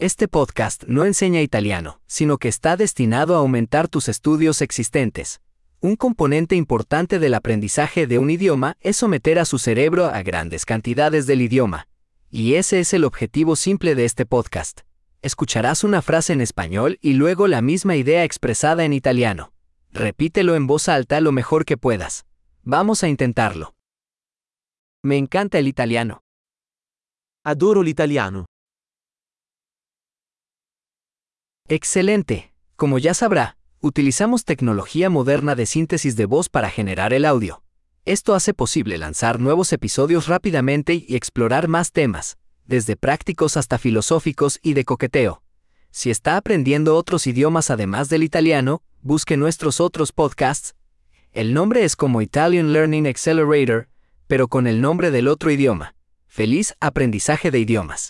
Este podcast no enseña italiano, sino que está destinado a aumentar tus estudios existentes. Un componente importante del aprendizaje de un idioma es someter a su cerebro a grandes cantidades del idioma. Y ese es el objetivo simple de este podcast. Escucharás una frase en español y luego la misma idea expresada en italiano. Repítelo en voz alta lo mejor que puedas. Vamos a intentarlo. Me encanta el italiano. Adoro l'italiano. Excelente. Como ya sabrá, utilizamos tecnología moderna de síntesis de voz para generar el audio. Esto hace posible lanzar nuevos episodios rápidamente y explorar más temas, desde prácticos hasta filosóficos y de coqueteo. Si está aprendiendo otros idiomas además del italiano, busque nuestros otros podcasts. El nombre es como Italian Learning Accelerator, pero con el nombre del otro idioma. Feliz aprendizaje de idiomas.